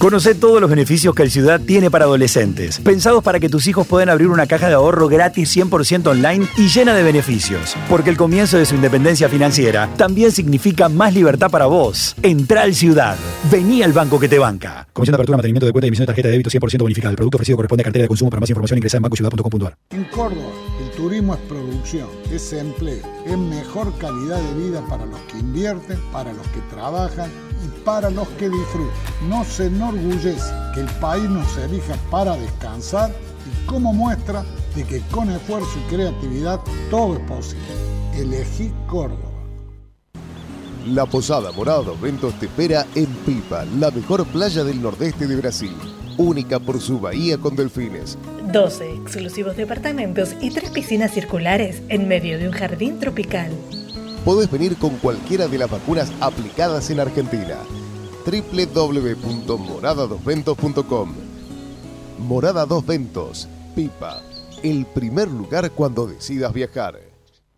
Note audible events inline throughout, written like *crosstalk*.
Conoce todos los beneficios que el Ciudad tiene para adolescentes, pensados para que tus hijos puedan abrir una caja de ahorro gratis 100% online y llena de beneficios. Porque el comienzo de su independencia financiera también significa más libertad para vos. Entra al Ciudad. Vení al banco que te banca. Comisión de apertura, mantenimiento de cuenta y emisión de tarjeta de débito 100% bonificada. El producto ofrecido corresponde a cartera de consumo. Para más información ingresa en bancociudad.com.ar. En Córdoba, el turismo es producción, es empleo, es mejor calidad de vida para los que invierten, para los que trabajan y para los que disfrutan. No se enorgullece que el país nos elija para descansar y como muestra de que con esfuerzo y creatividad todo es posible. Elegí Córdoba. La Posada Morada dos Ventos te espera en Pipa, la mejor playa del nordeste de Brasil. Única por su bahía con delfines. 12 exclusivos departamentos y tres piscinas circulares en medio de un jardín tropical. Podés venir con cualquiera de las vacunas aplicadas en Argentina. www.moradadosventos.com Morada Dos Ventos, Pipa, el primer lugar cuando decidas viajar.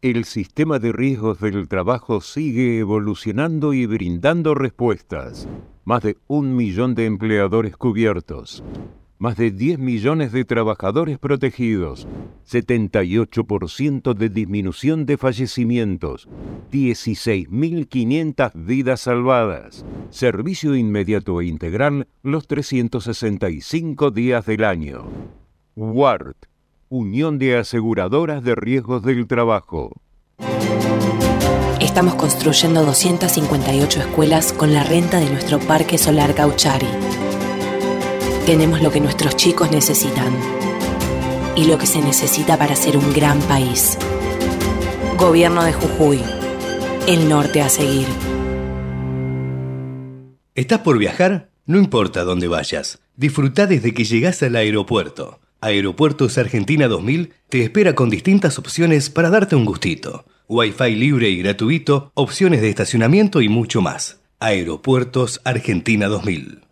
El sistema de riesgos del trabajo sigue evolucionando y brindando respuestas. Más de un millón de empleadores cubiertos. Más de 10 millones de trabajadores protegidos. 78% de disminución de fallecimientos. 16.500 vidas salvadas. Servicio inmediato e integral los 365 días del año. WART Unión de Aseguradoras de Riesgos del Trabajo. Estamos construyendo 258 escuelas con la renta de nuestro Parque Solar Gauchari. Tenemos lo que nuestros chicos necesitan y lo que se necesita para ser un gran país. Gobierno de Jujuy. El norte a seguir. ¿Estás por viajar? No importa dónde vayas. Disfruta desde que llegas al aeropuerto. Aeropuertos Argentina 2000 te espera con distintas opciones para darte un gustito. Wi-Fi libre y gratuito, opciones de estacionamiento y mucho más. Aeropuertos Argentina 2000.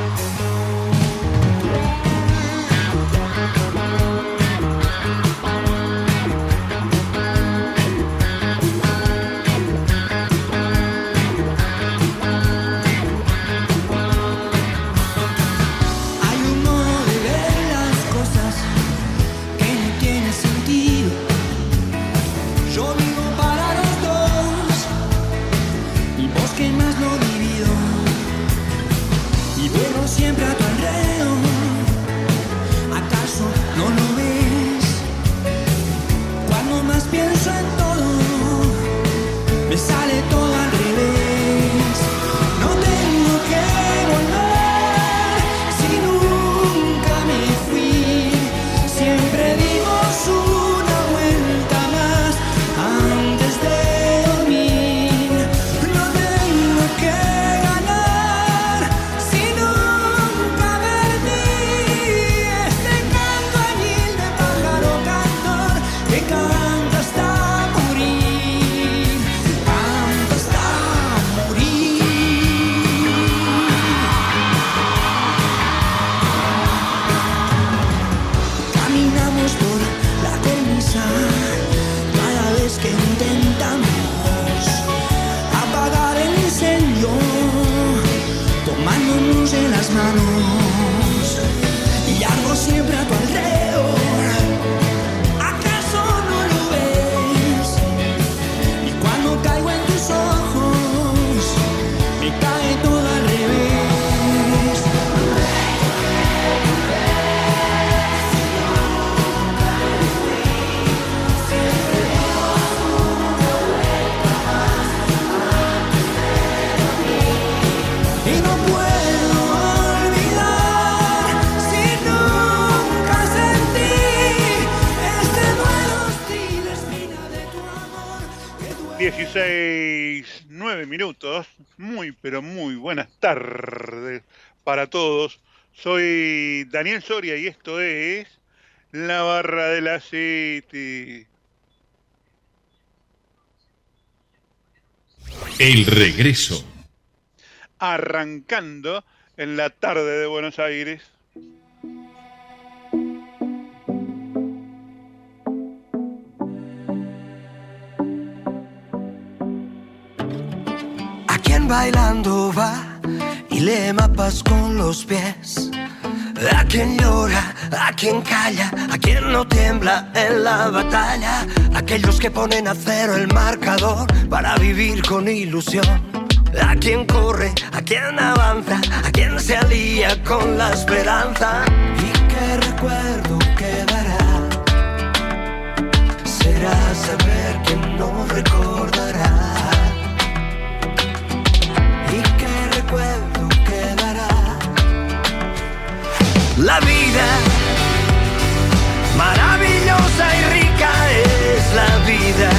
Vuelvo siempre a Muy, pero muy buenas tardes para todos. Soy Daniel Soria y esto es La Barra de la City. El regreso. Arrancando en la tarde de Buenos Aires. Bailando va y lee mapas con los pies. A quien llora, a quien calla, a quien no tiembla en la batalla. Aquellos que ponen a cero el marcador para vivir con ilusión. A quien corre, a quien avanza, a quien se alía con la esperanza. Y qué recuerdo quedará. Será saber quien no recordará. La vida maravillosa y rica es la vida.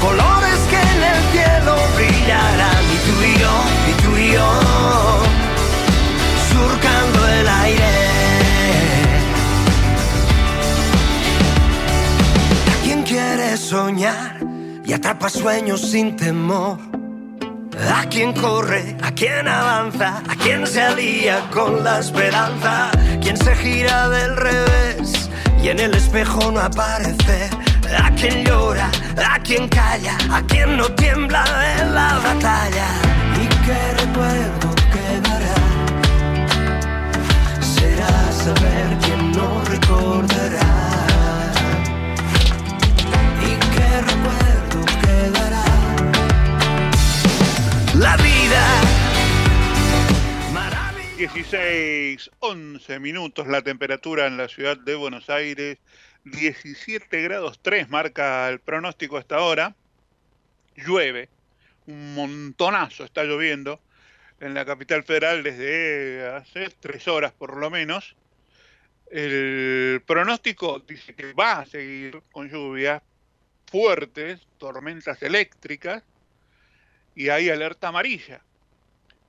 Colores que en el cielo brillarán y tú y yo, y tú y yo, surcando el aire. ¿A quién quiere soñar y atrapa sueños sin temor? A quien corre, a quien avanza, a quien se alía con la esperanza, quien se gira del revés y en el espejo no aparece. A quien llora, a quien calla, a quien no tiembla en la batalla. 16, 11 minutos la temperatura en la ciudad de Buenos Aires. 17 grados 3 marca el pronóstico hasta ahora. Llueve, un montonazo está lloviendo en la capital federal desde hace tres horas por lo menos. El pronóstico dice que va a seguir con lluvias fuertes, tormentas eléctricas y hay alerta amarilla.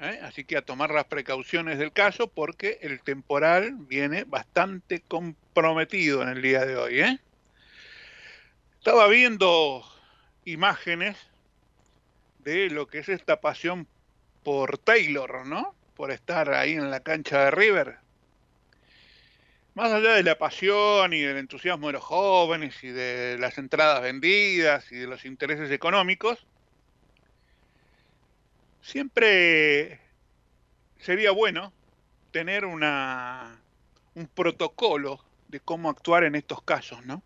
¿Eh? Así que a tomar las precauciones del caso porque el temporal viene bastante comprometido en el día de hoy. ¿eh? Estaba viendo imágenes de lo que es esta pasión por Taylor, ¿no? Por estar ahí en la cancha de River. Más allá de la pasión y del entusiasmo de los jóvenes y de las entradas vendidas y de los intereses económicos, siempre sería bueno tener una, un protocolo de cómo actuar en estos casos, ¿no?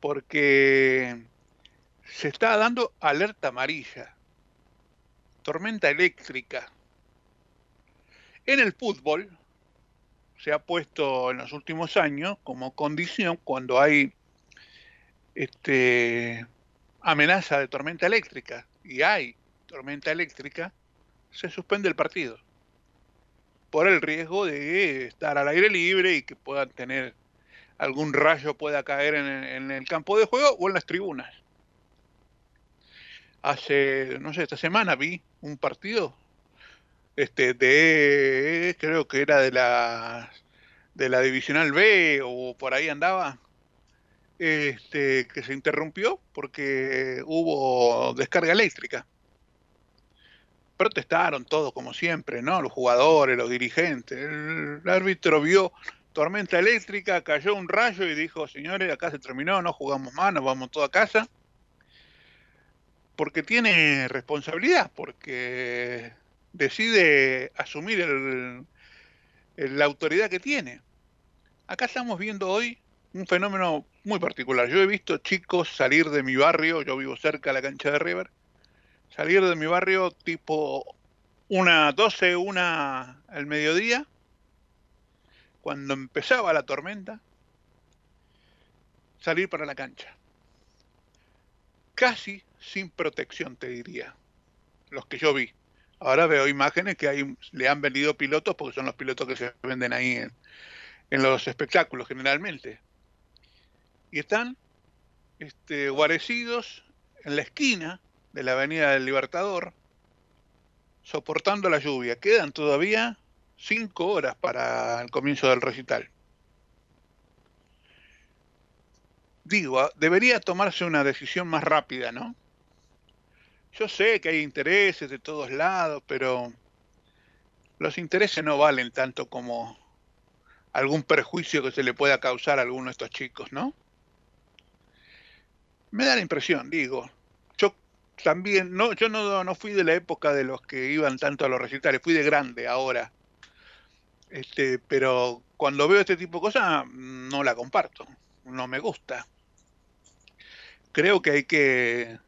Porque se está dando alerta amarilla, tormenta eléctrica. En el fútbol se ha puesto en los últimos años como condición cuando hay este, amenaza de tormenta eléctrica y hay tormenta eléctrica, se suspende el partido por el riesgo de estar al aire libre y que puedan tener algún rayo pueda caer en en el campo de juego o en las tribunas. Hace, no sé, esta semana vi un partido este de creo que era de la de la divisional B o por ahí andaba este que se interrumpió porque hubo descarga eléctrica protestaron todos como siempre, ¿no? Los jugadores, los dirigentes. El, árbitro vio tormenta eléctrica, cayó un rayo y dijo, señores, acá se terminó, no jugamos más, nos vamos todos a casa. Porque tiene responsabilidad, porque decide asumir el, la autoridad que tiene. Acá estamos viendo hoy un fenómeno muy particular. Yo he visto chicos salir de mi barrio, yo vivo cerca de la cancha de River, salir de mi barrio tipo una 12, una al mediodía, cuando empezaba la tormenta, salir para la cancha. Casi sin protección, te diría, los que yo vi. Ahora veo imágenes que le han vendido pilotos porque son los pilotos que se venden ahí en, en los espectáculos generalmente. Y están este, guarecidos en la esquina de la Avenida del Libertador, soportando la lluvia. Quedan todavía cinco horas para el comienzo del recital. Digo, ah, debería tomarse una decisión más rápida, ¿no? Yo sé que hay intereses de todos lados, pero los intereses no valen tanto como algún perjuicio que se le pueda causar a alguno de estos chicos, ¿no? Me da la impresión, digo, también, no, yo no, no fui de la época de los que iban tanto a los recitales, fui de grande ahora. Este, pero cuando veo este tipo de cosas, no la comparto, no me gusta. Creo que hay que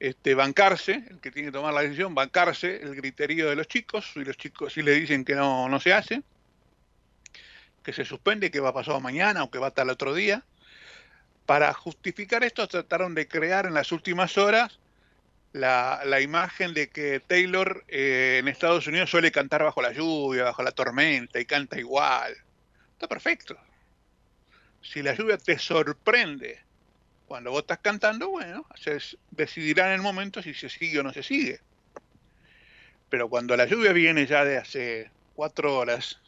este, bancarse, el que tiene que tomar la decisión, bancarse el criterio de los chicos, y los chicos si le dicen que no, no se hace, que se suspende, que va a pasar mañana o que va hasta el otro día. Para justificar esto trataron de crear en las últimas horas la, la imagen de que Taylor eh, en Estados Unidos suele cantar bajo la lluvia, bajo la tormenta y canta igual. Está perfecto. Si la lluvia te sorprende cuando vos estás cantando, bueno, se decidirá en el momento si se sigue o no se sigue. Pero cuando la lluvia viene ya de hace cuatro horas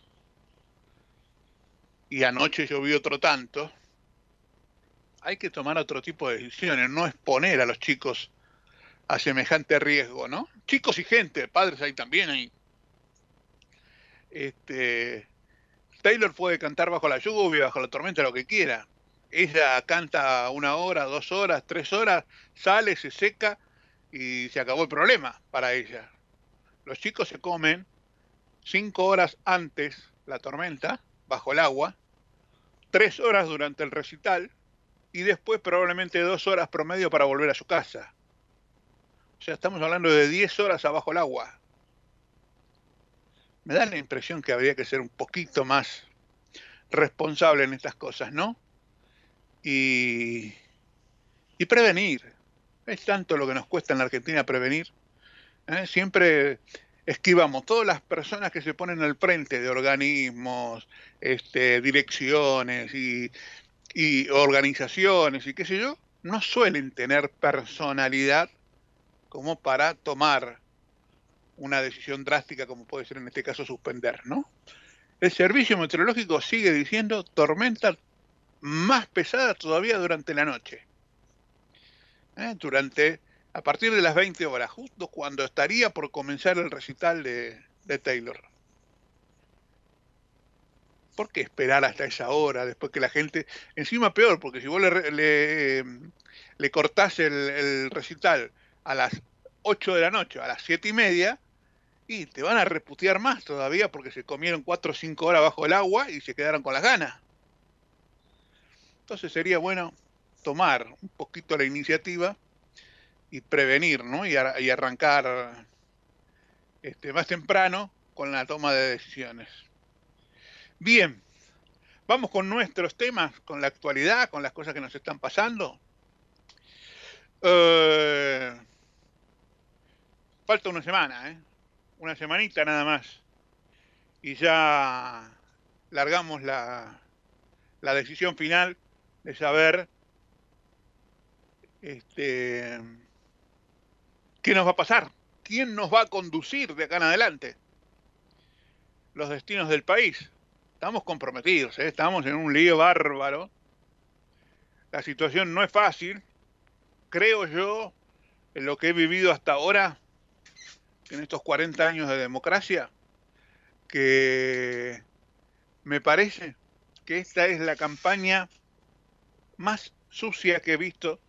y anoche llovió otro tanto, hay que tomar otro tipo de decisiones, no exponer a los chicos a semejante riesgo, ¿no? Chicos y gente, padres ahí también ahí. Este, Taylor puede cantar bajo la lluvia, bajo la tormenta, lo que quiera, ella canta una hora, dos horas, tres horas, sale, se seca y se acabó el problema para ella. Los chicos se comen cinco horas antes la tormenta, bajo el agua, tres horas durante el recital y después probablemente dos horas promedio para volver a su casa. O sea, estamos hablando de diez horas abajo el agua. Me da la impresión que habría que ser un poquito más responsable en estas cosas, ¿no? y, y prevenir. Es tanto lo que nos cuesta en la Argentina prevenir. ¿eh? Siempre esquivamos todas las personas que se ponen al frente de organismos, este, direcciones y organizaciones y qué sé yo, no suelen tener personalidad como para tomar una decisión drástica como puede ser en este caso suspender, ¿no? El servicio meteorológico sigue diciendo tormenta más pesada todavía durante la noche. ¿Eh? Durante, a partir de las 20 horas, justo cuando estaría por comenzar el recital de, Taylor. ¿Por qué esperar hasta esa hora después que la gente... Encima peor, porque si vos le, le, le cortás el, recital a las 8 de la noche, a las 7 y media, y te van a reputear más todavía porque se comieron 4 o 5 horas bajo el agua y se quedaron con las ganas. Entonces sería bueno tomar un poquito la iniciativa y prevenir, ¿no? Y, arrancar este, más temprano con la toma de decisiones. Bien, vamos con nuestros temas, con la actualidad, con las cosas que nos están pasando. Eh, falta una semana, ¿eh? Una semanita nada más. Y ya largamos la, decisión final de saber este, qué nos va a pasar, quién nos va a conducir de acá en adelante, los destinos del país. Estamos comprometidos, ¿eh? estamos en un lío bárbaro. La situación no es fácil. Creo yo, en lo que he vivido hasta ahora, en estos 40 años de democracia, que me parece que esta es la campaña más sucia que he visto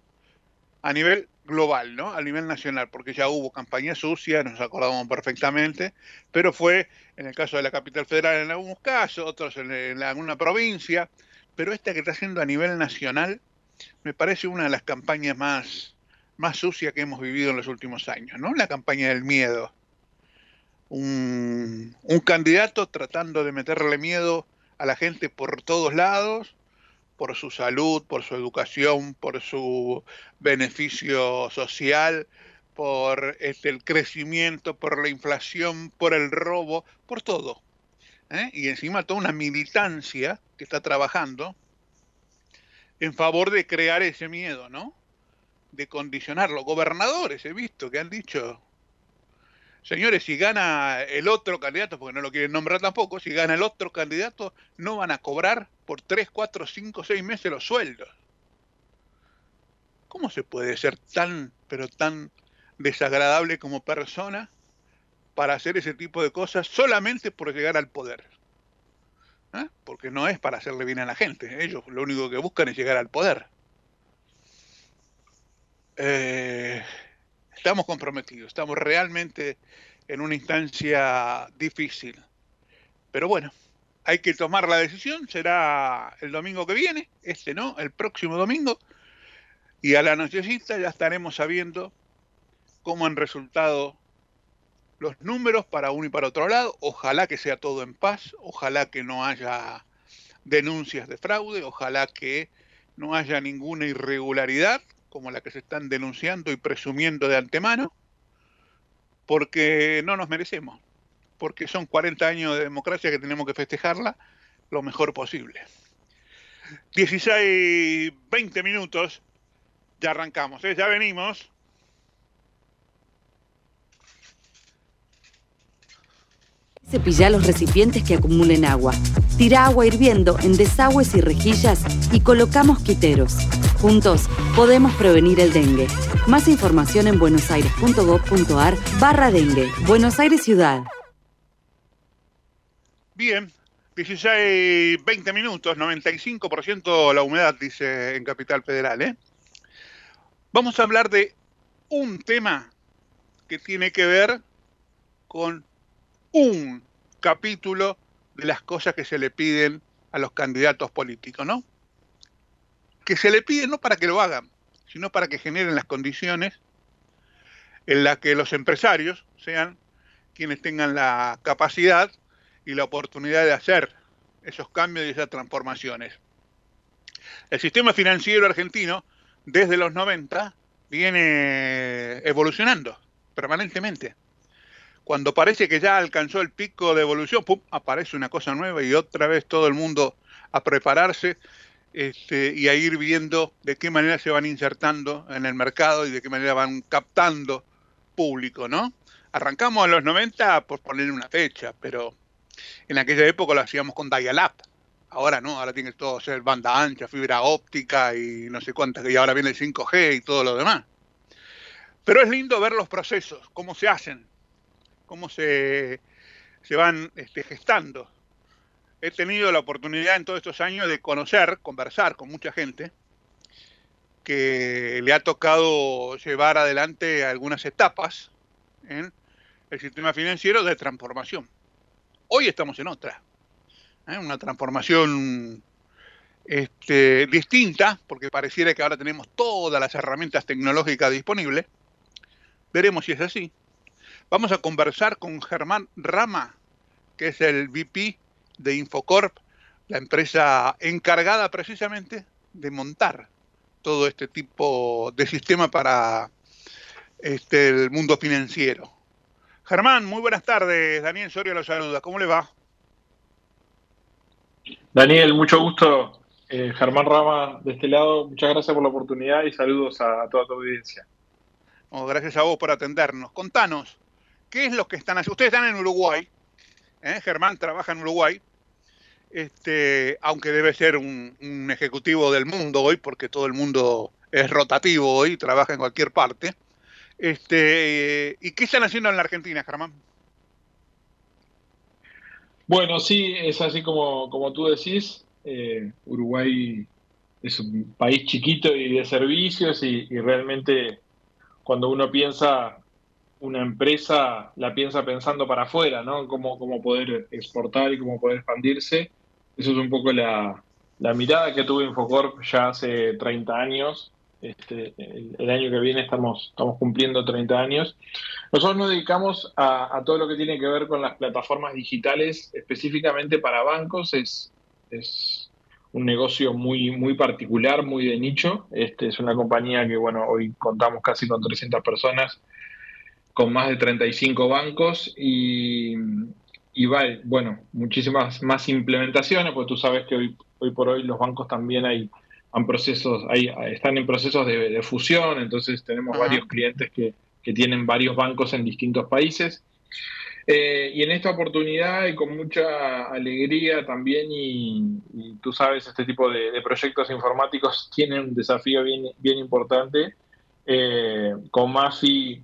a nivel global, ¿no? A nivel nacional, porque ya hubo campaña sucia, nos acordamos perfectamente, pero fue en el caso de la capital federal en algunos casos, otros en, alguna provincia, pero esta que está haciendo a nivel nacional me parece una de las campañas más, más sucias que hemos vivido en los últimos años, ¿no? La campaña del miedo. Un, un candidato tratando de meterle miedo a la gente por todos lados, por su salud, por su educación, por su beneficio social, por este, el crecimiento, por la inflación, por el robo, por todo. ¿eh? Y encima toda una militancia que está trabajando en favor de crear ese miedo, ¿no? De condicionarlo. Gobernadores he visto que han dicho, señores, si gana el otro candidato, porque no lo quieren nombrar tampoco, si gana el otro candidato, no van a cobrar por 3, 4, 5, 6 meses los sueldos. ¿Cómo se puede ser tan, pero tan desagradable como persona para hacer ese tipo de cosas solamente por llegar al poder? ¿Eh? Porque no es para hacerle bien a la gente. Ellos lo único que buscan es llegar al poder. Eh, estamos comprometidos, estamos realmente en una instancia difícil. Pero bueno, hay que tomar la decisión, será el domingo que viene, este no, el próximo domingo, y a la nochecita ya estaremos sabiendo cómo han resultado los números para uno y para otro lado. Ojalá que sea todo en paz, ojalá que no haya denuncias de fraude, ojalá que no haya ninguna irregularidad como la que se están denunciando y presumiendo de antemano, porque no nos merecemos, porque son 40 años de democracia que tenemos que festejarla lo mejor posible. 16, 20 minutos, ya arrancamos, ¿eh? ya venimos. Cepilla los recipientes que acumulen agua. Tira agua hirviendo en desagües y rejillas y colocamos quiteros. Juntos podemos prevenir el dengue. Más información en buenosaires.gov.ar barra dengue. Buenos Aires Ciudad. Bien, 16, 20 minutos, 95% la humedad, dice en Capital Federal. ¿eh? Vamos a hablar de un tema que tiene que ver con un capítulo de las cosas que se le piden a los candidatos políticos, ¿no? Que se le piden no para que lo hagan, sino para que generen las condiciones en las que los empresarios sean quienes tengan la capacidad y la oportunidad de hacer esos cambios y esas transformaciones. El sistema financiero argentino, desde los 90, viene evolucionando permanentemente cuando parece que ya alcanzó el pico de evolución, ¡pum! aparece una cosa nueva y otra vez todo el mundo a prepararse este, y a ir viendo de qué manera se van insertando en el mercado y de qué manera van captando público, ¿no? Arrancamos en los 90 por poner una fecha, pero en aquella época lo hacíamos con dial-up. Ahora no, ahora tiene todo ser banda ancha, fibra óptica y no sé cuántas, y ahora viene el 5G y todo lo demás. Pero es lindo ver los procesos, cómo se hacen, cómo se, se van este, gestando. He tenido la oportunidad en todos estos años de conocer, conversar con mucha gente que le ha tocado llevar adelante algunas etapas en el sistema financiero de transformación. Hoy estamos en otra, ¿eh? una transformación este, distinta, porque pareciera que ahora tenemos todas las herramientas tecnológicas disponibles. Veremos si es así. Vamos a conversar con Germán Rama, que es el VP de Infocorp, la empresa encargada precisamente de montar todo este tipo de sistema para este, el mundo financiero. Germán, muy buenas tardes. Daniel Soria lo saluda. ¿Cómo le va? Daniel, mucho gusto. Eh, Germán Rama de este lado, muchas gracias por la oportunidad y saludos a, a toda tu audiencia. Oh, gracias a vos por atendernos. Contanos, ¿Qué es lo que están haciendo? Ustedes están en Uruguay, ¿eh? Germán trabaja en Uruguay, este, aunque debe ser un, ejecutivo del mundo hoy, porque todo el mundo es rotativo hoy, trabaja en cualquier parte. Este, ¿Y qué están haciendo en la Argentina, Germán? Bueno, sí, es así como, como tú decís. Eh, Uruguay es un país chiquito y de servicios y realmente cuando uno piensa una empresa la piensa pensando para afuera, ¿no? Cómo, poder exportar y cómo poder expandirse. Eso es un poco la, la mirada que tuve Infocorp ya hace 30 años. Este, el, el, año que viene estamos, estamos cumpliendo 30 años. Nosotros nos dedicamos a, a, todo lo que tiene que ver con las plataformas digitales, específicamente para bancos. Es, es un negocio muy, muy particular, muy de nicho. Este, es una compañía que, bueno, hoy contamos casi con 300 personas con más de 35 bancos y, y vale, bueno, muchísimas más implementaciones, porque tú sabes que hoy, hoy por hoy los bancos también hay, han procesos, hay, están en procesos de, de fusión, entonces tenemos Ajá. varios clientes que, que tienen varios bancos en distintos países. Eh, y en esta oportunidad y con mucha alegría también, y, y tú sabes, este tipo de, de proyectos informáticos tienen un desafío bien, bien importante. Eh, con Mafi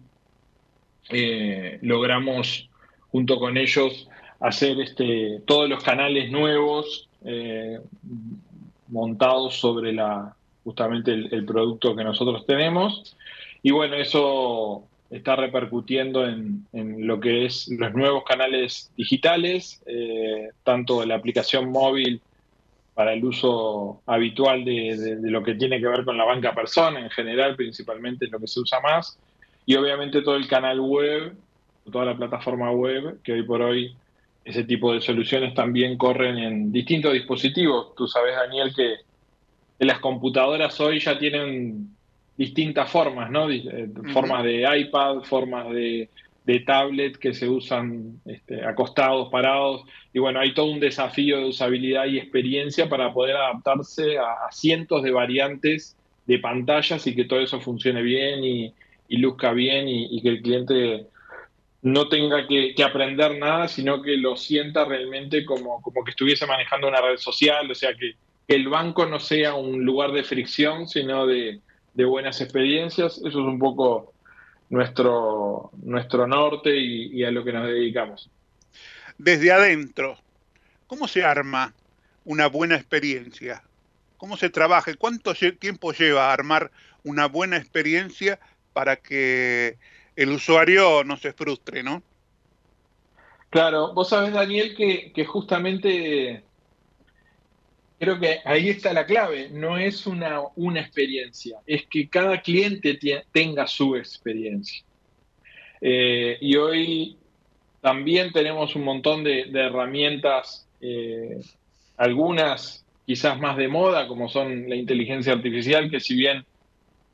eh, logramos junto con ellos hacer este, todos los canales nuevos eh, montados sobre la, justamente el, producto que nosotros tenemos. Y bueno, eso está repercutiendo en, en lo que es los nuevos canales digitales, eh, tanto la aplicación móvil para el uso habitual de, de- lo que tiene que ver con la banca persona en general, principalmente lo que se usa más, y obviamente todo el canal web, toda la plataforma web, que hoy por hoy ese tipo de soluciones también corren en distintos dispositivos. Tú sabes, Daniel, que, las computadoras hoy ya tienen distintas formas, ¿no? Eh, Formas de iPad, formas de, de tablet que se usan este, acostados, parados. Y bueno, hay todo un desafío de usabilidad y experiencia para poder adaptarse a, a cientos de variantes de pantallas y que todo eso funcione bien y, y luzca bien y, que el cliente no tenga que, aprender nada, sino que lo sienta realmente como, como que estuviese manejando una red social, o sea, que, el banco no sea un lugar de fricción, sino de, buenas experiencias. Eso es un poco nuestro, nuestro norte y, y a lo que nos dedicamos. Desde adentro, ¿cómo se arma una buena experiencia? ¿Cómo se trabaja? ¿Cuánto tiempo lleva armar una buena experiencia para que el usuario no se frustre, ¿no? Claro, vos sabés, Daniel, que, justamente creo que ahí está la clave. No es una, una experiencia, es que cada cliente tenga su experiencia. Eh, y hoy también tenemos un montón de, de herramientas, eh, algunas quizás más de moda, como son la inteligencia artificial, que si bien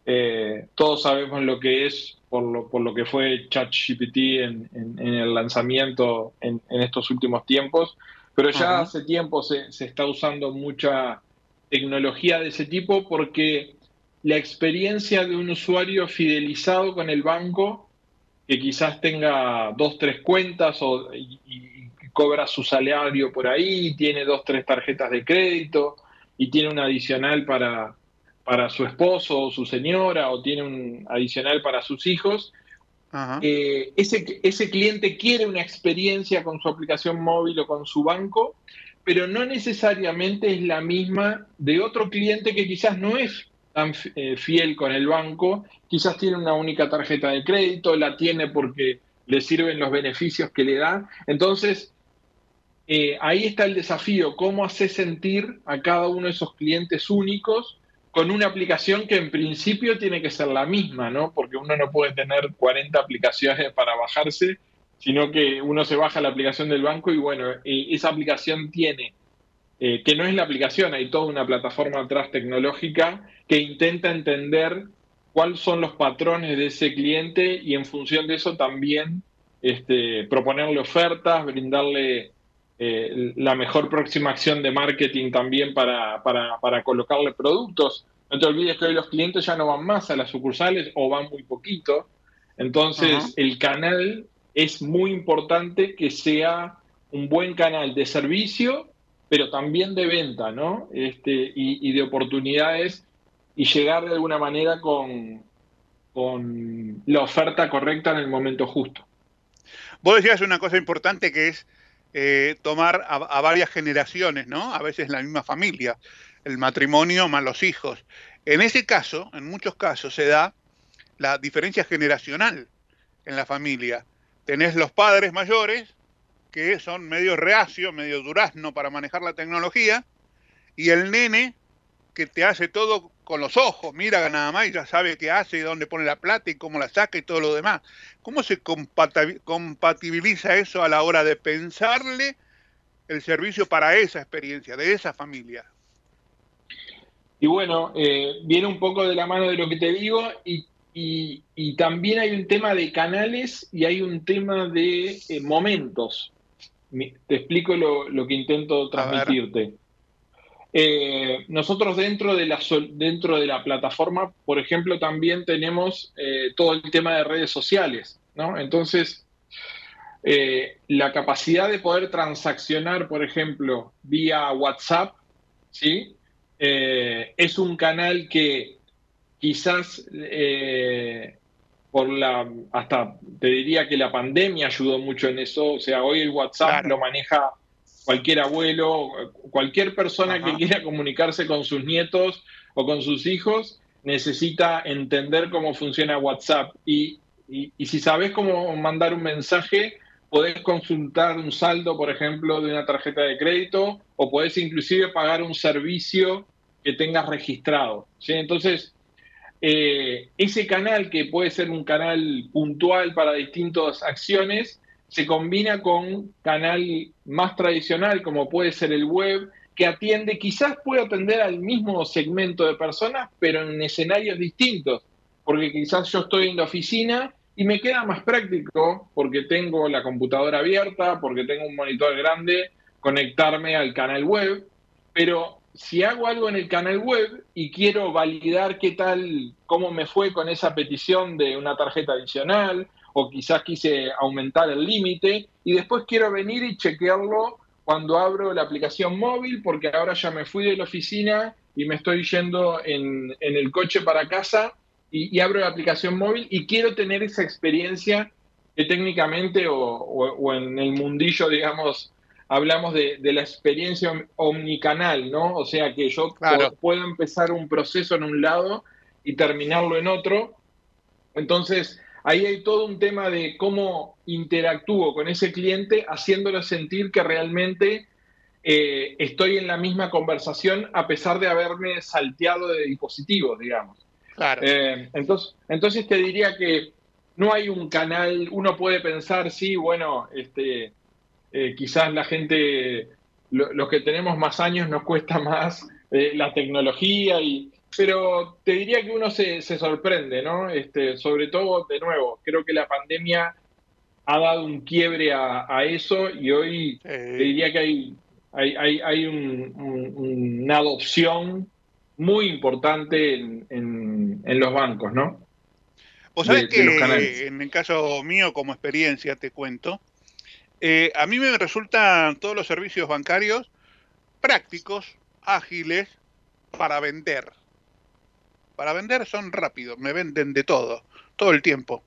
eh, todos sabemos lo que es por lo, por lo que fue ChatGPT en, en- en el lanzamiento en, en estos últimos tiempos, pero ya Ajá. hace tiempo se, se está usando mucha tecnología de ese tipo porque la experiencia de un usuario fidelizado con el banco, que quizás tenga dos, tres cuentas o, y, y cobra su salario por ahí, tiene dos, tres tarjetas de crédito y tiene un adicional para, para su esposo o su señora o tiene un adicional para sus hijos, eh, ese, ese cliente quiere una experiencia con su aplicación móvil o con su banco, pero no necesariamente es la misma de otro cliente que quizás no es tan eh, fiel con el banco, quizás tiene una única tarjeta de crédito, la tiene porque le sirven los beneficios que le da. Entonces, eh, ahí está el desafío, cómo hacer sentir a cada uno de esos clientes únicos con una aplicación que en principio tiene que ser la misma, ¿no? Porque uno no puede tener 40 aplicaciones para bajarse, sino que uno se baja la aplicación del banco y bueno, eh, esa aplicación tiene, eh, que no es la aplicación, hay toda una plataforma atrás tecnológica que intenta entender cuáles son los patrones de ese cliente y en función de eso también este, proponerle ofertas, brindarle eh, la mejor próxima acción de marketing también para, para, para colocarle productos. No te olvides que hoy los clientes ya no van más a las sucursales o van muy poquito. Entonces, Ajá. el canal es muy importante que sea un buen canal de servicio, pero también de venta, ¿no? Este, y, y de oportunidades y llegar de alguna manera con, con la oferta correcta en el momento justo. Vos decías una cosa importante que es eh, tomar a, a varias generaciones, ¿no? A veces la misma familia, el matrimonio más los hijos. En ese caso, en muchos casos, se da la diferencia generacional en la familia. Tenés los padres mayores, que son medio reacios, medio durazno para manejar la tecnología, y el nene que te hace todo con los ojos, mira nada más y ya sabe qué hace y dónde pone la plata y cómo la saca y todo lo demás. ¿Cómo se compatibiliza eso a la hora de pensarle el servicio para esa experiencia, de esa familia? Y bueno, eh, viene un poco de la mano de lo que te digo y, y- y también hay un tema de canales y hay un tema de eh, momentos. Te explico lo, lo que intento transmitirte. Eh, nosotros dentro de, la, dentro de la plataforma, por ejemplo, también tenemos eh, todo el tema de redes sociales, ¿no? Entonces, eh, la capacidad de poder transaccionar, por ejemplo, vía WhatsApp, ¿sí? Es un canal que quizás por la, hasta te diría que la pandemia ayudó mucho en eso, o sea, hoy el WhatsApp lo maneja cualquier abuelo, cualquier persona que quiera comunicarse con sus nietos o con sus hijos, necesita entender cómo funciona WhatsApp. Y, y- y si sabes cómo mandar un mensaje, podés consultar un saldo, por ejemplo, de una tarjeta de crédito, o podés inclusive pagar un servicio que tengas registrado. ¿sí? Entonces, eh, ese canal, que puede ser un canal puntual para distintas acciones, se combina con canal más tradicional, como puede ser el web, que atiende, quizás puede atender al mismo segmento de personas, pero en escenarios distintos, porque quizás yo estoy en la oficina y me queda más práctico, porque tengo la computadora abierta, porque tengo un monitor grande, conectarme al canal web, pero si hago algo en el canal web y quiero validar qué tal, cómo me fue con esa petición de una tarjeta adicional, o quizás quise aumentar el límite, y después quiero venir y chequearlo cuando abro la aplicación móvil, porque ahora ya me fui de la oficina y me estoy yendo en, en el coche para casa y, y abro la aplicación móvil y quiero tener esa experiencia que técnicamente o, o- o en el mundillo, digamos, hablamos de, de la experiencia om- omnicanal, ¿no? O sea, que yo Claro. puedo empezar un proceso en un lado y terminarlo en otro. Entonces, ahí hay todo un tema de cómo interactúo con ese cliente, haciéndolo sentir que realmente eh, estoy en la misma conversación a pesar de haberme salteado de dispositivos, digamos. Claro. Eh, entonces, entonces te diría que no hay un canal, uno puede pensar, sí, bueno, este, eh, quizás la gente, lo- los que tenemos más años nos cuesta más la tecnología, y, pero te diría que uno se, se sorprende, ¿no? Este, sobre todo, de nuevo, creo que la pandemia ha dado un quiebre a, a eso y hoy te diría que hay, hay, hay, hay un- un- una adopción muy importante en, en- en los bancos, ¿no? Vos sabés de- que canales. en el caso mío, como experiencia, te cuento, eh, a mí me resultan todos los servicios bancarios prácticos, ágiles, para vender. Para vender son rápidos, me venden de todo, todo el tiempo.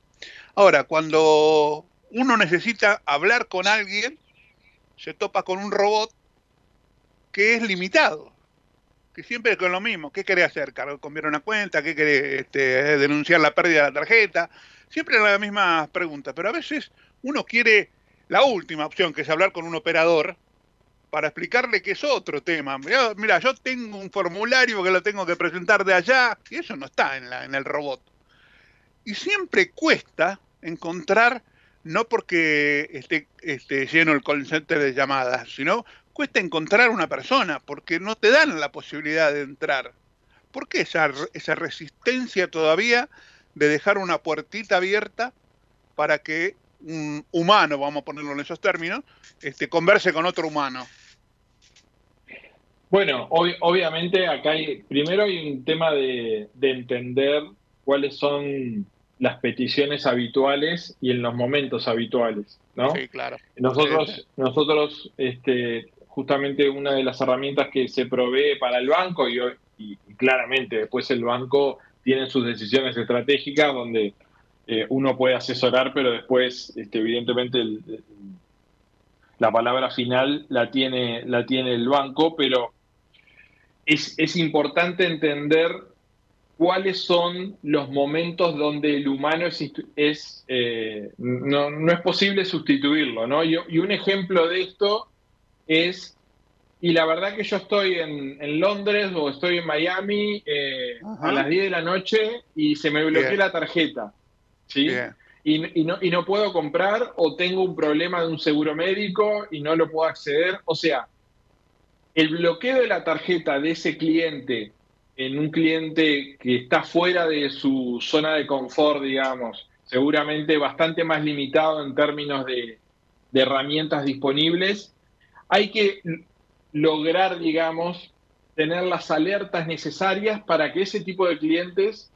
Ahora, cuando uno necesita hablar con alguien, se topa con un robot que es limitado, que siempre es con lo mismo. ¿Qué querés hacer? ¿Cambiar una cuenta? ¿Qué querés este, denunciar la pérdida de la tarjeta? Siempre la misma pregunta, pero a veces uno quiere la última opción, que es hablar con un operador para explicarle que es otro tema. Mira, yo tengo un formulario que lo tengo que presentar de allá, y eso no está en, la, en el robot. Y siempre cuesta encontrar, no porque esté, esté lleno el call center de llamadas, sino cuesta encontrar una persona, porque no te dan la posibilidad de entrar. ¿Por qué esa, esa resistencia todavía de dejar una puertita abierta para que un humano, vamos a ponerlo en esos términos, este, converse con otro humano? Bueno, ob- obviamente acá hay, primero hay un tema de, de entender cuáles son las peticiones habituales y en los momentos habituales, ¿no? Sí, claro. Nosotros, nosotros, este, justamente una de las herramientas que se provee para el banco y, y- y claramente después el banco tiene sus decisiones estratégicas donde eh, uno puede asesorar, pero después, este, evidentemente, el- el- la palabra final la tiene, la tiene el banco, pero es, es importante entender cuáles son los momentos donde el humano es, eh, no, no es posible sustituirlo, ¿no? Y, y un ejemplo de esto es, y la verdad que yo estoy en, en Londres o estoy en Miami eh, a las 10 de la noche y se me bloqueó Bien. la tarjeta, ¿sí? Y, y no, y no puedo comprar o tengo un problema de un seguro médico y no lo puedo acceder. O sea, el bloqueo de la tarjeta de ese cliente en un cliente que está fuera de su zona de confort, digamos, seguramente bastante más limitado en términos de, de herramientas disponibles, hay que lograr, digamos, tener las alertas necesarias para que ese tipo de clientes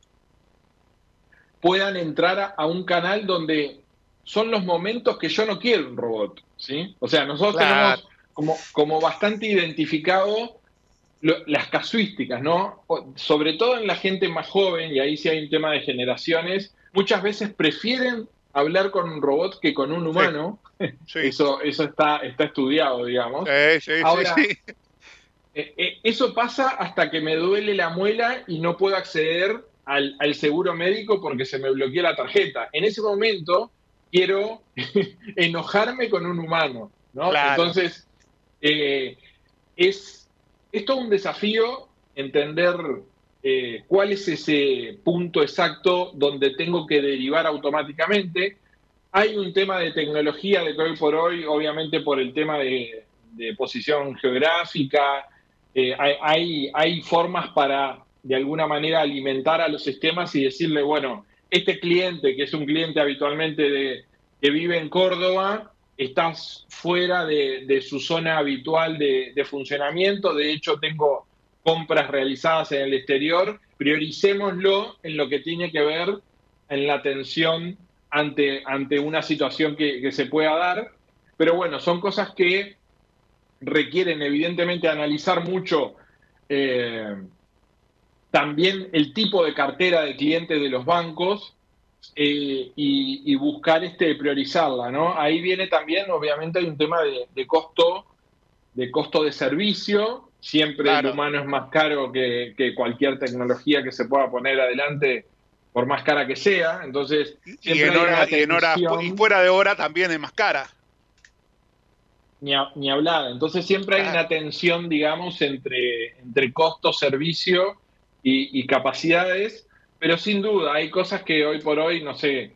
puedan entrar a, a un canal donde son los momentos que yo no quiero un robot, ¿sí? O sea, nosotros Claro. tenemos como, como bastante identificado lo- las casuísticas, ¿no? O- sobre todo en la gente más joven, y ahí sí hay un tema de generaciones, muchas veces prefieren hablar con un robot que con un humano. *laughs* Eso, eso está, está estudiado, digamos. Sí, sí, sí, Ahora, eh, eh, eso pasa hasta que me duele la muela y no puedo acceder al, al seguro médico porque se me bloqueó la tarjeta. En ese momento quiero *laughs* enojarme con un humano, ¿no? Claro. Entonces, eh, es, es todo un desafío entender eh, cuál es ese punto exacto donde tengo que derivar automáticamente. Hay un tema de tecnología de que hoy por hoy, obviamente por el tema de, posición geográfica, eh, hay, hay, hay formas para de alguna manera alimentar a los sistemas y decirle, bueno, este cliente, que es un cliente habitualmente de, que vive en Córdoba, estás fuera de, su zona habitual de, funcionamiento, de hecho tengo compras realizadas en el exterior, prioricémoslo en lo que tiene que ver en la atención ante, ante una situación que, que se pueda dar. Pero bueno, son cosas que requieren evidentemente analizar mucho eh, también el tipo de cartera de clientes de los bancos eh, y, y buscar este priorizarla, ¿no? Ahí viene también, obviamente, hay un tema de, de costo, de costo de servicio. Siempre Claro. el humano es más caro que, que cualquier tecnología que se pueda poner adelante, por más cara que sea. Entonces, Y siempre en, hora, una y en hora y fuera de hora también es más cara. ni, a- ni hablar. Entonces siempre hay una tensión, digamos, entre, entre costo, servicio y, y capacidades, pero sin duda hay cosas que hoy por hoy, no sé,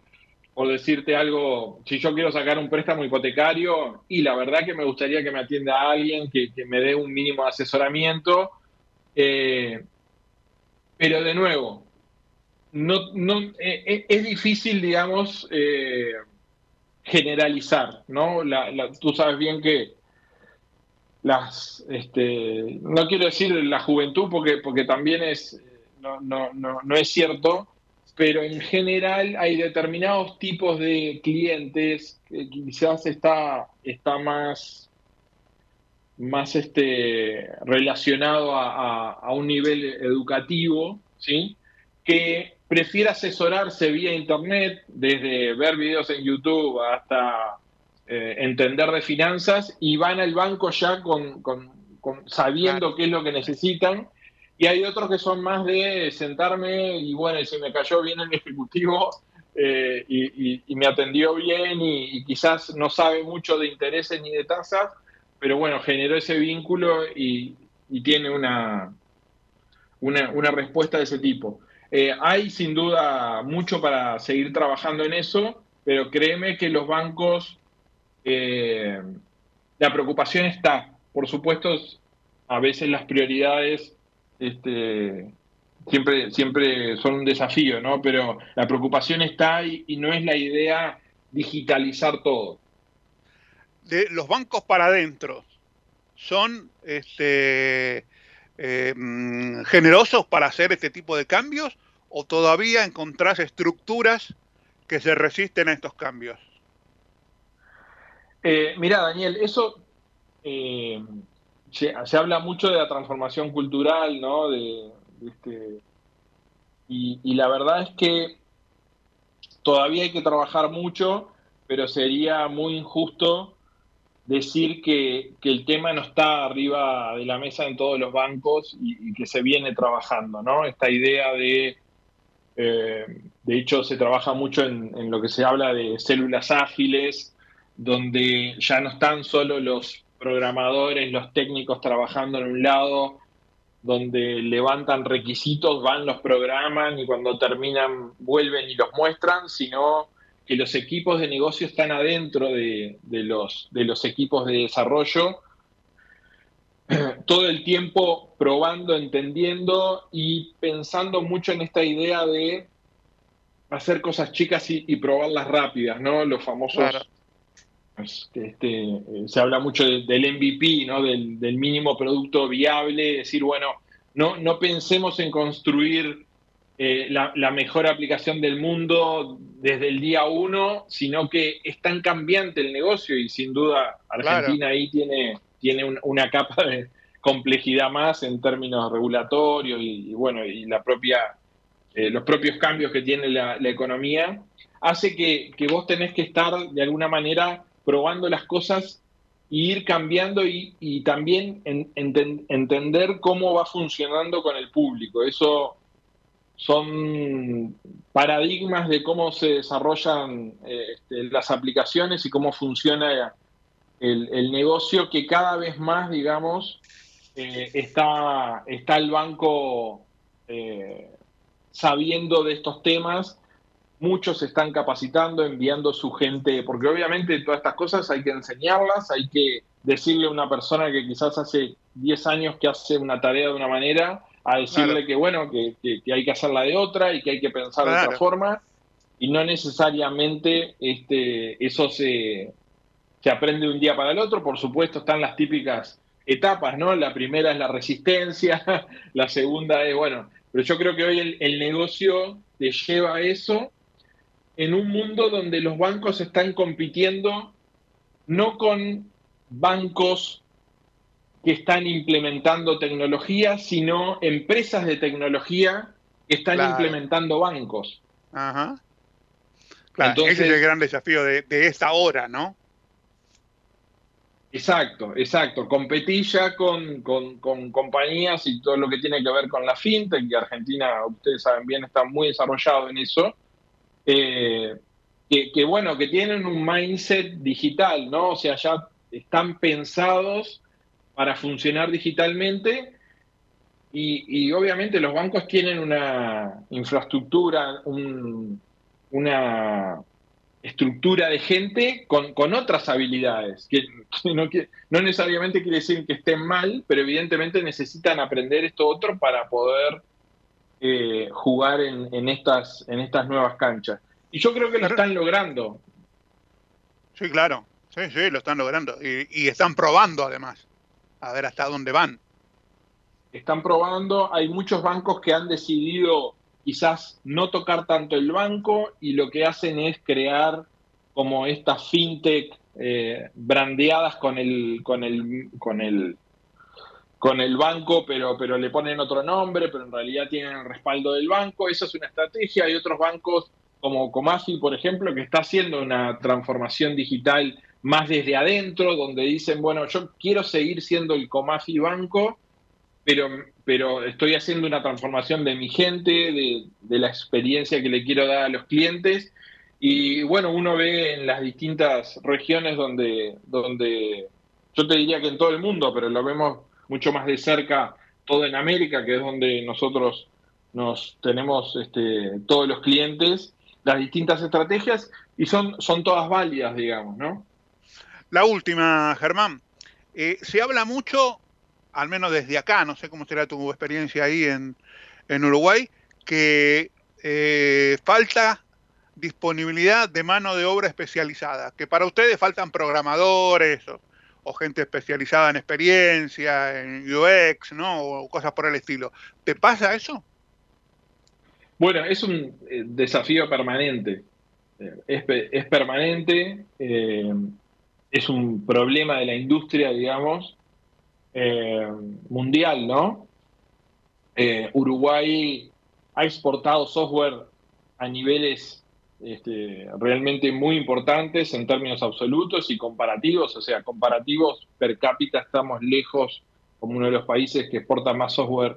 por decirte algo, si yo quiero sacar un préstamo hipotecario y la verdad que me gustaría que me atienda alguien que, me dé un mínimo de asesoramiento, eh, pero de nuevo, no, no, eh, eh, es difícil, digamos, eh, generalizar, ¿no? La- la- tú sabes bien que las, este, no quiero decir la juventud porque, porque también es, no, no, no, no es cierto, pero en general hay determinados tipos de clientes que quizás está, está más, más este, relacionado a, a- a un nivel educativo, ¿sí? que prefiere asesorarse vía internet, desde ver videos en YouTube hasta eh, entender de finanzas, y van al banco ya con, con- con- sabiendo qué es lo que necesitan. Y hay otros que son más de sentarme y bueno, y si me cayó bien el ejecutivo *laughs* eh, y, me atendió bien y, quizás no sabe mucho de intereses ni de tasas, pero bueno, generó ese vínculo y, y tiene una, una, una respuesta de ese tipo. Eh, hay sin duda mucho para seguir trabajando en eso, pero créeme que los bancos, eh, la preocupación está. Por supuesto, a veces las prioridades este, siempre, siempre son un desafío, ¿no? Pero la preocupación está y, y no es la idea digitalizar todo. De los bancos para adentro, ¿son este, eh, mm, generosos para hacer este tipo de cambios o todavía encontrás estructuras que se resisten a estos cambios? Eh, mira, Daniel, eso eh, se, habla mucho de la transformación cultural, ¿no? De, este, y, la verdad es que todavía hay que trabajar mucho, pero sería muy injusto decir que, que el tema no está arriba de la mesa en todos los bancos y, que se viene trabajando, ¿no? Esta idea de, eh, de hecho, se trabaja mucho en lo que se habla de células ágiles, donde ya no están solo los programadores, los técnicos trabajando en un lado, donde levantan requisitos, van, los programan y cuando terminan vuelven y los muestran, sino que los equipos de negocio están adentro de, de los, de los equipos de desarrollo, todo el tiempo probando, entendiendo y pensando mucho en esta idea de hacer cosas chicas y, probarlas rápidas, ¿no? Los famosos. Este, este, eh, se habla mucho de- del MVP, ¿no? Del, del mínimo producto viable, decir, bueno, no, no pensemos en construir eh, la, la mejor aplicación del mundo desde el día uno, sino que es tan cambiante el negocio y sin duda Argentina ahí tiene, tiene un- una capa de complejidad más en términos regulatorios y, y bueno, y la propia, eh, los propios cambios que tiene la, la economía, hace que, que vos tenés que estar de alguna manera probando las cosas y ir cambiando y, también en- enten- entender cómo va funcionando con el público. Eso son paradigmas de cómo se desarrollan eh, este, las aplicaciones y cómo funciona el, negocio que cada vez más, digamos, eh, está, está el banco eh, sabiendo de estos temas. Muchos se están capacitando, enviando su gente, porque obviamente todas estas cosas hay que enseñarlas, hay que decirle a una persona que quizás hace 10 años que hace una tarea de una manera, a decirle Claro. que bueno, que, que- que hay que hacerla de otra y que hay que pensar de otra forma, y no necesariamente este, eso se, se aprende de un día para el otro. Por supuesto, están las típicas etapas, ¿no? La primera es la resistencia, *laughs* la segunda es, bueno, pero yo creo que hoy el, el negocio te lleva a eso en un mundo donde los bancos están compitiendo no con bancos que están implementando tecnología, sino empresas de tecnología que están Claro. implementando bancos. Ajá. Claro, Entonces- ese es el gran desafío de, de esta hora, ¿no? Exacto, exacto. Competí ya con, con- con compañías y todo lo que tiene que ver con la fintech, que Argentina, ustedes saben bien, está muy desarrollado en eso. Eh, que, bueno, que tienen un mindset digital, ¿no? O sea, ya están pensados para funcionar digitalmente y, obviamente los bancos tienen una infraestructura, un- una estructura de gente con, con otras habilidades, que, que no, que no necesariamente quiere decir que estén mal, pero evidentemente necesitan aprender esto otro para poder eh, jugar en, en estas, en estas nuevas canchas. Y yo creo que lo están logrando. Sí, claro. Sí, sí, lo están logrando. Y, y están probando además. A ver hasta dónde van. están probando, hay muchos bancos que han decidido quizás no tocar tanto el banco y lo que hacen es crear como estas fintech eh, brandeadas con el, con el, con el, con el banco, pero, pero le ponen otro nombre, pero en realidad tienen el respaldo del banco. Esa es una estrategia. Hay otros bancos como Comafi, por ejemplo, que está haciendo una transformación digital más desde adentro, donde dicen, bueno, yo quiero seguir siendo el Comafi banco, pero, pero estoy haciendo una transformación de mi gente, de, de la experiencia que le quiero dar a los clientes. Y bueno, uno ve en las distintas regiones donde, donde yo te diría que en todo el mundo, pero lo vemos mucho más de cerca, todo en América, que es donde nosotros nos tenemos este, todos los clientes, las distintas estrategias, y son, son todas válidas, digamos, ¿no? La última, Germán. Eh, se habla mucho, al menos desde acá, no sé cómo será tu experiencia ahí en, en Uruguay, que eh, falta disponibilidad de mano de obra especializada, que para ustedes faltan programadores o gente especializada en experiencia, en UX, ¿no? O cosas por el estilo. ¿Te pasa eso? Bueno, es un eh, desafío permanente. Eh, es, es permanente, eh, es un problema de la industria, digamos, mundial, ¿no? Uruguay ha exportado software a niveles este, realmente muy importantes en términos absolutos y comparativos, o sea, comparativos per cápita estamos lejos como uno de los países que exporta más software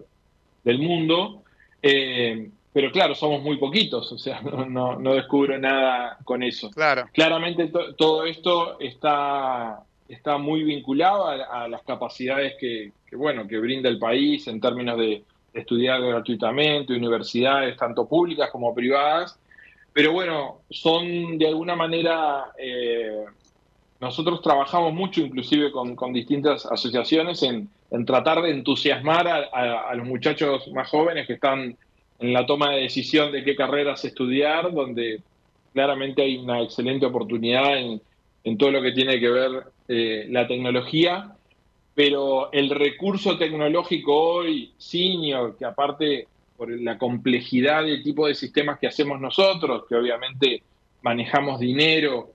del mundo. Eh, pero claro, somos muy poquitos, o sea, *laughs* no, no, no descubro nada con eso. Claro. Claramente to- todo esto está, está muy vinculado a, a las capacidades que, que, bueno, que brinda el país en términos de estudiar gratuitamente, universidades tanto públicas como privadas, pero bueno, son de alguna manera, eh, nosotros trabajamos mucho inclusive con, con distintas asociaciones en, en tratar de entusiasmar a, los muchachos más jóvenes que están en la toma de decisión de qué carreras estudiar, donde claramente hay una excelente oportunidad en, en todo lo que tiene que ver eh, la tecnología. pero el recurso tecnológico hoy, senior, que aparte por la complejidad del tipo de sistemas que hacemos nosotros, que obviamente manejamos dinero,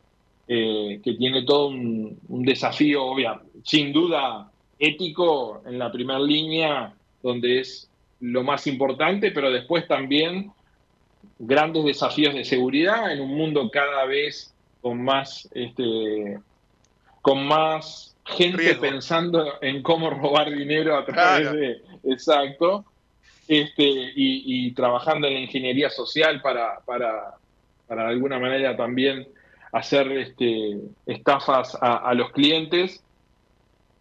eh, que tiene todo un, un desafío, obvia, sin duda ético en la primera línea, donde es lo más importante, pero después también grandes desafíos de seguridad en un mundo cada vez con más, este, con más gente Riesgo. pensando en cómo robar dinero a través Claro. de, exacto, este, y, trabajando en la ingeniería social para, para, para de alguna manera también hacer este, estafas a, los clientes.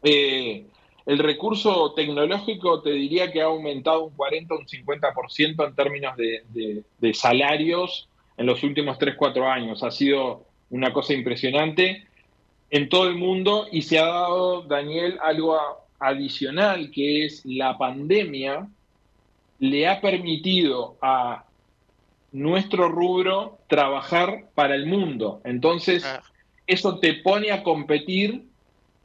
Eh, el recurso tecnológico te diría que ha aumentado un 40 o un 50% en términos de, de- salarios en los últimos 3, 4 años. Ha sido una cosa impresionante en todo el mundo y se ha dado, Daniel, algo adicional, que es la pandemia le ha permitido a nuestro rubro trabajar para el mundo. Entonces, eso te pone a competir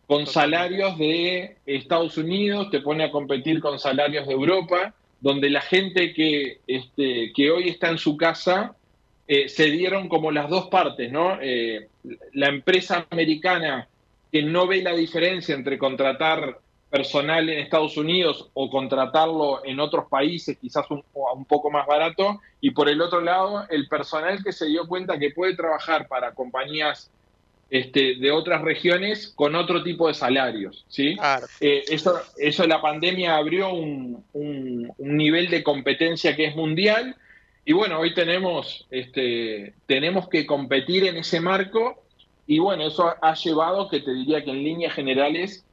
con salarios de Estados Unidos, te pone a competir con salarios de Europa, donde la gente que, este, que hoy está en su casa eh, se dieron como las dos partes, ¿no? Eh, la empresa americana que no ve la diferencia entre contratar personal en Estados Unidos o contratarlo en otros países, quizás un, un poco más barato, y por el otro lado, el personal que se dio cuenta que puede trabajar para compañías este, de otras regiones con otro tipo de salarios, ¿sí? Eh, eso, eso la pandemia abrió un, un- un nivel de competencia que es mundial. Y bueno, hoy tenemos, este, tenemos que competir en ese marco. Y bueno, eso ha llevado que te diría que en líneas generales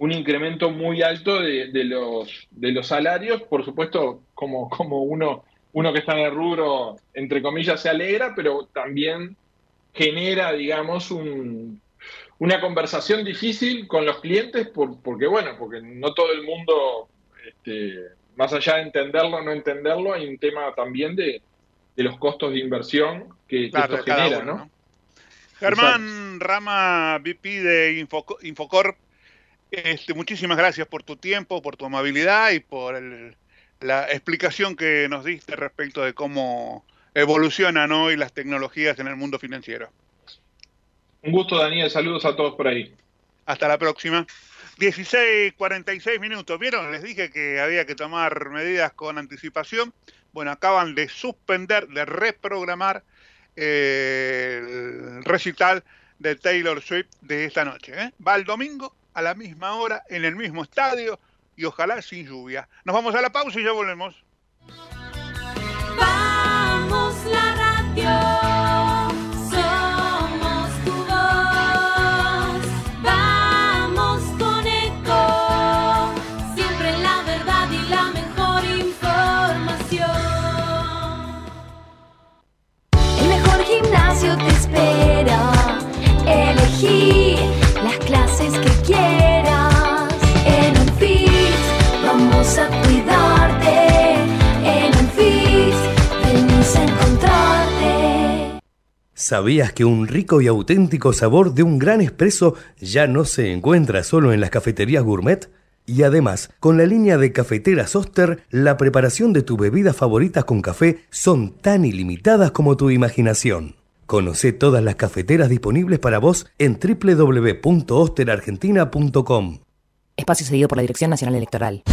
un incremento muy alto de, de los, de los salarios, por supuesto, como, como uno, uno que está en el rubro, entre comillas, se alegra, pero también genera, digamos, un- una conversación difícil con los clientes, por- porque bueno, porque no todo el mundo, este, más allá de entenderlo o no entenderlo, hay un tema también de, de los costos de inversión que, que Claro, esto genera, uno, ¿no? Germán Rama, VP de Infoco- Infocor, este, muchísimas gracias por tu tiempo, por tu amabilidad y por el- la explicación que nos diste respecto de cómo evolucionan hoy las tecnologías en el mundo financiero. Un gusto, Daniel. Saludos a todos por ahí. Hasta la próxima. 16, 46 minutos. ¿Vieron? Les dije que había que tomar medidas con anticipación. Bueno, acaban de suspender, de reprogramar eh, el recital de Taylor Swift de esta noche. ¿eh? Va el domingo a la misma hora, en el mismo estadio y ojalá sin lluvia. Nos vamos a la pausa y ya volvemos. Vamos la radio, somos tu voz. Vamos con eco, siempre la verdad y la mejor información. El mejor gimnasio te espera. Que En Unfit vamos a cuidarte. En Unfit venís a encontrarte. ¿Sabías que un rico y auténtico sabor de un gran espresso ya no se encuentra solo en las cafeterías gourmet? Y además, con la línea de cafeteras Oster, la preparación de tus bebidas favoritas con café son tan ilimitadas como tu imaginación. Conoce todas las cafeteras disponibles para vos en www.osterargentina.com. Espacio cedido por la Dirección Nacional Electoral.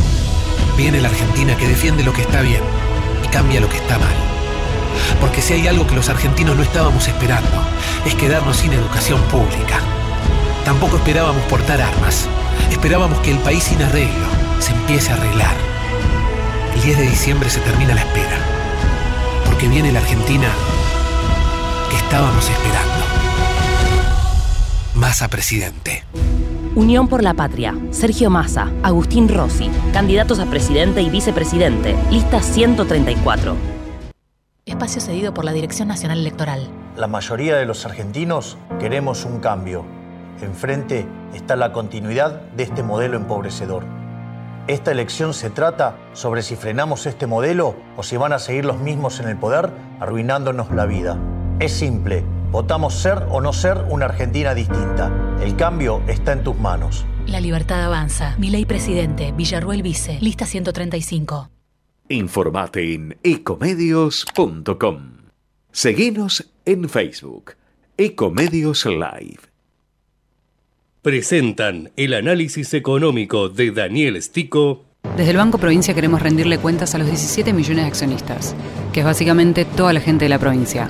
Viene la Argentina que defiende lo que está bien y cambia lo que está mal. Porque si hay algo que los argentinos no estábamos esperando, es quedarnos sin educación pública. Tampoco esperábamos portar armas. Esperábamos que el país sin arreglo se empiece a arreglar. El 10 de diciembre se termina la espera. Porque viene la Argentina que estábamos esperando. Massa presidente. Unión por la Patria. Sergio Massa, Agustín Rossi, candidatos a presidente y vicepresidente. Lista 134. Espacio cedido por la Dirección Nacional Electoral. La mayoría de los argentinos queremos un cambio. Enfrente está la continuidad de este modelo empobrecedor. Esta elección se trata sobre si frenamos este modelo o si van a seguir los mismos en el poder arruinándonos la vida. Es simple, votamos ser o no ser una Argentina distinta. El cambio está en tus manos. La libertad avanza. Mi ley presidente, Villarruel Vice, lista 135. Informate en ecomedios.com. Seguinos en Facebook. Ecomedios Live. Presentan el análisis económico de Daniel Stico Desde el Banco Provincia queremos rendirle cuentas a los 17 millones de accionistas, que es básicamente toda la gente de la provincia,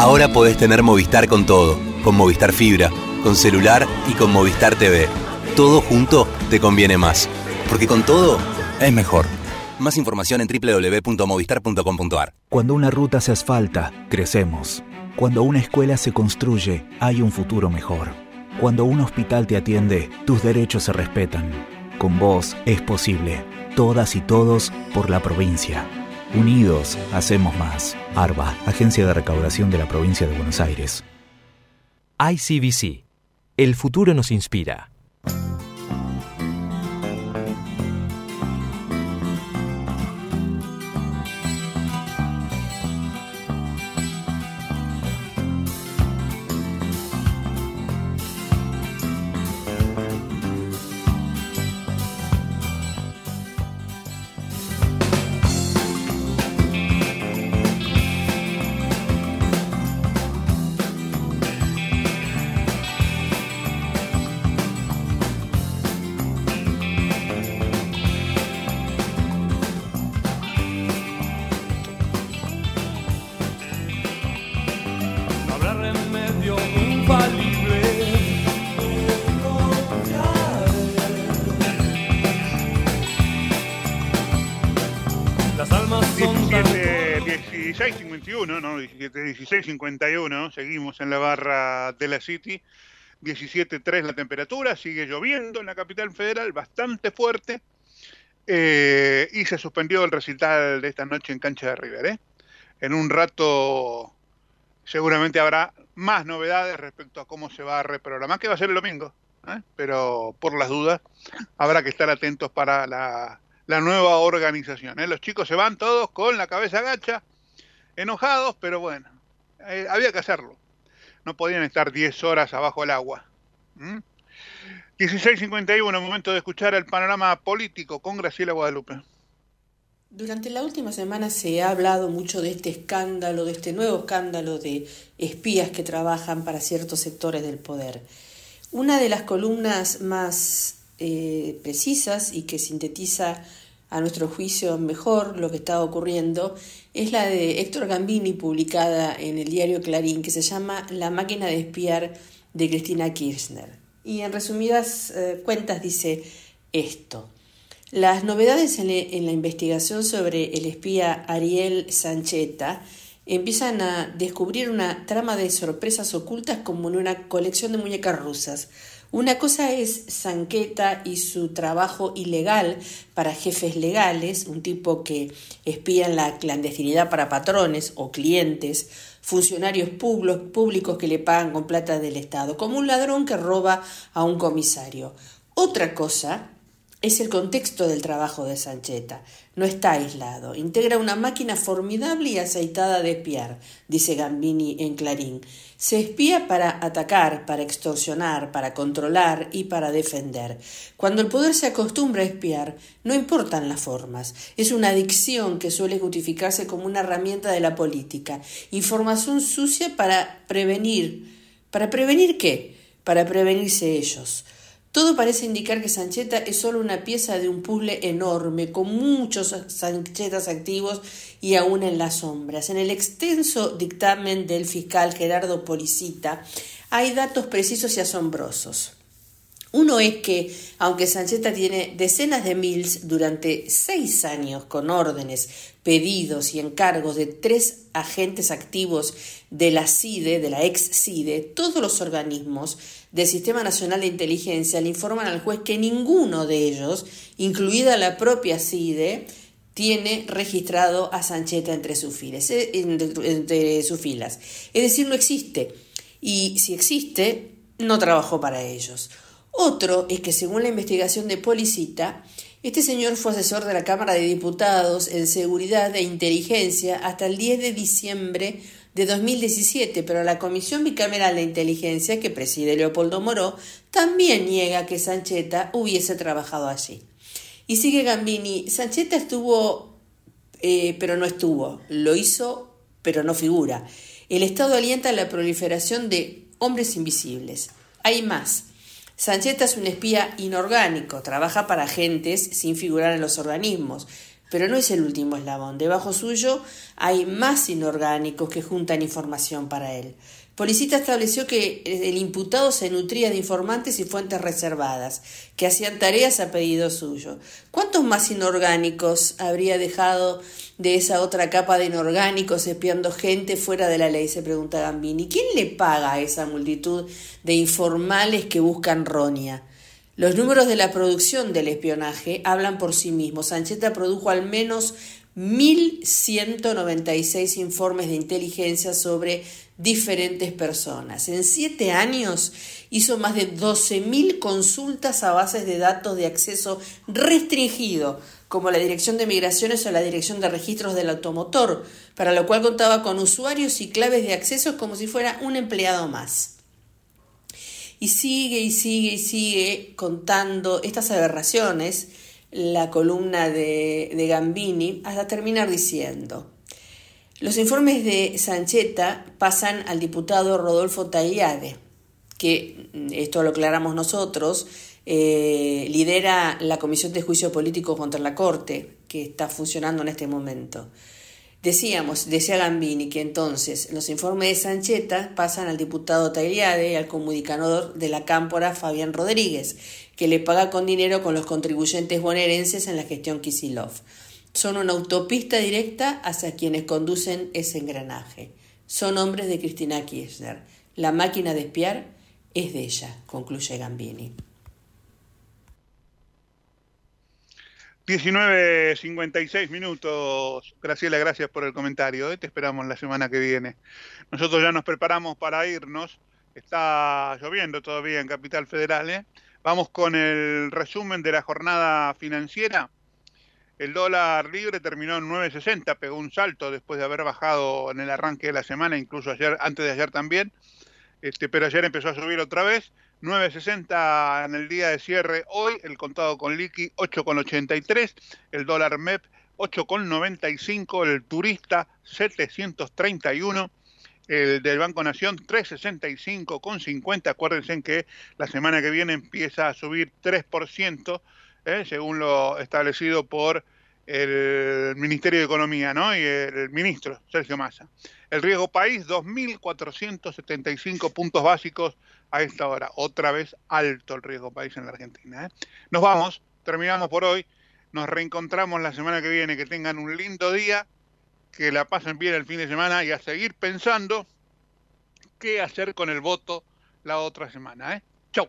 Ahora podés tener Movistar con todo, con Movistar Fibra, con celular y con Movistar TV. Todo junto te conviene más, porque con todo es mejor. Más información en www.movistar.com.ar. Cuando una ruta se asfalta, crecemos. Cuando una escuela se construye, hay un futuro mejor. Cuando un hospital te atiende, tus derechos se respetan. Con vos es posible. Todas y todos por la provincia. Unidos, hacemos más. ARBA, Agencia de Recaudación de la Provincia de Buenos Aires. ICBC. El futuro nos inspira. 17, 16, 51, no, 17, 16, 51, seguimos en la barra de la City. 17.3 la temperatura, sigue lloviendo en la capital federal, bastante fuerte. eh, y se suspendió el recital de esta noche en cancha de River. ¿eh? En un rato seguramente habrá más novedades respecto a cómo se va a reprogramar, que va a ser el domingo. ¿eh? Pero por las dudas, habrá que estar atentos para la, la nueva organización. ¿eh? Los chicos se van todos con la cabeza gacha, enojados, pero bueno, eh, había que hacerlo. No podían estar 10 horas abajo del agua. ¿Mm? 16.51, momento de escuchar el panorama político con Graciela Guadalupe. Durante la última semana se ha hablado mucho de este escándalo, de este nuevo escándalo de espías que trabajan para ciertos sectores del poder. Una de las columnas más eh, precisas y que sintetiza a nuestro juicio mejor lo que está ocurriendo es la de Héctor Gambini publicada en el diario Clarín que se llama La máquina de espiar de Cristina Kirchner. Y en resumidas eh, cuentas dice esto. Las novedades en, en la investigación sobre el espía Ariel Sancheta empiezan a descubrir una trama de sorpresas ocultas como en una colección de muñecas rusas. Una cosa es Sanqueta y su trabajo ilegal para jefes legales, un tipo que espía en la clandestinidad para patrones o clientes, funcionarios públicos que le pagan con plata del Estado, como un ladrón que roba a un comisario. Otra cosa es el contexto del trabajo de Sancheta. No está aislado. Integra una máquina formidable y aceitada de espiar, dice Gambini en Clarín. Se espía para atacar, para extorsionar, para controlar y para defender. Cuando el poder se acostumbra a espiar, no importan las formas. Es una adicción que suele justificarse como una herramienta de la política. Información sucia para prevenir. ¿Para prevenir qué? Para prevenirse ellos. Todo parece indicar que Sancheta es solo una pieza de un puzzle enorme, con muchos Sanchetas activos y aún en las sombras. En el extenso dictamen del fiscal Gerardo Policita hay datos precisos y asombrosos. Uno es que, aunque Sancheta tiene decenas de mils durante seis años con órdenes, pedidos y encargos de tres agentes activos de la CIDE, de la ex CIDE, todos los organismos del Sistema Nacional de Inteligencia le informan al juez que ninguno de ellos, incluida la propia CIDE, tiene registrado a Sancheta entre sus, filas, eh, entre sus filas. Es decir, no existe. Y si existe, no trabajó para ellos. Otro es que según la investigación de Policita, este señor fue asesor de la Cámara de Diputados en Seguridad e Inteligencia hasta el 10 de diciembre de 2017, pero la Comisión Bicameral de Inteligencia que preside Leopoldo Moró también niega que Sancheta hubiese trabajado allí. Y sigue Gambini, Sancheta estuvo, eh, pero no estuvo, lo hizo, pero no figura. El Estado alienta la proliferación de hombres invisibles. Hay más. Sancheta es un espía inorgánico, trabaja para agentes sin figurar en los organismos, pero no es el último eslabón. Debajo suyo hay más inorgánicos que juntan información para él. Policita estableció que el imputado se nutría de informantes y fuentes reservadas, que hacían tareas a pedido suyo. ¿Cuántos más inorgánicos habría dejado de esa otra capa de inorgánicos espiando gente fuera de la ley? se pregunta Gambini. ¿Quién le paga a esa multitud de informales que buscan ronia? Los números de la producción del espionaje hablan por sí mismos. Sancheta produjo al menos 1.196 informes de inteligencia sobre diferentes personas. En siete años hizo más de 12.000 consultas a bases de datos de acceso restringido, como la Dirección de Migraciones o la Dirección de Registros del Automotor, para lo cual contaba con usuarios y claves de acceso como si fuera un empleado más. Y sigue y sigue y sigue contando estas aberraciones la columna de, de Gambini hasta terminar diciendo los informes de Sancheta pasan al diputado Rodolfo Taillade, que, mm, esto lo aclaramos nosotros, eh, lidera la Comisión de Juicio Político contra la Corte, que está funcionando en este momento. Decíamos, decía Gambini, que entonces los informes de Sancheta pasan al diputado Tailiade y al comunicador de la Cámpora Fabián Rodríguez, que le paga con dinero con los contribuyentes bonaerenses en la gestión Kisilov son una autopista directa hacia quienes conducen ese engranaje. Son hombres de Cristina Kirchner. La máquina de espiar es de ella, concluye Gambini. 19.56 minutos. Graciela, gracias por el comentario. ¿eh? Te esperamos la semana que viene. Nosotros ya nos preparamos para irnos. Está lloviendo todavía en Capital Federal. ¿eh? Vamos con el resumen de la jornada financiera. El dólar libre terminó en 9.60, pegó un salto después de haber bajado en el arranque de la semana, incluso ayer, antes de ayer también. Este, pero ayer empezó a subir otra vez. 9.60 en el día de cierre hoy, el contado con liqui 8.83, el dólar MEP 8.95, el turista 731, el del Banco Nación 365 con 50. Acuérdense que la semana que viene empieza a subir 3%, ¿eh? según lo establecido por el Ministerio de Economía ¿no? y el ministro Sergio Massa. El riesgo país, 2.475 puntos básicos a esta hora. Otra vez alto el riesgo país en la Argentina. ¿eh? Nos vamos, terminamos por hoy. Nos reencontramos la semana que viene. Que tengan un lindo día, que la pasen bien el fin de semana y a seguir pensando qué hacer con el voto la otra semana. ¿eh? Chau.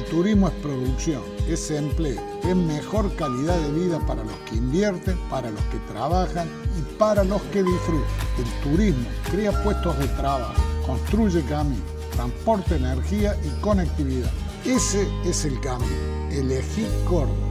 turismo es producción, es empleo, es mejor calidad de vida para los que invierten, para los que trabajan y para los que disfrutan. El turismo crea puestos de trabajo, construye caminos, transporte energía y conectividad. Ese es el cambio. Elegí Córdoba.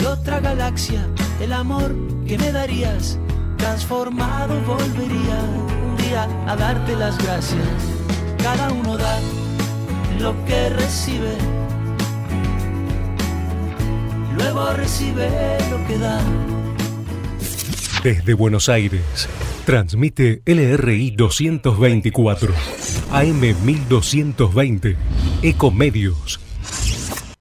de otra galaxia, el amor que me darías, transformado volvería un día a darte las gracias. Cada uno da lo que recibe, luego recibe lo que da. Desde Buenos Aires, transmite LRI 224, AM 1220, Ecomedios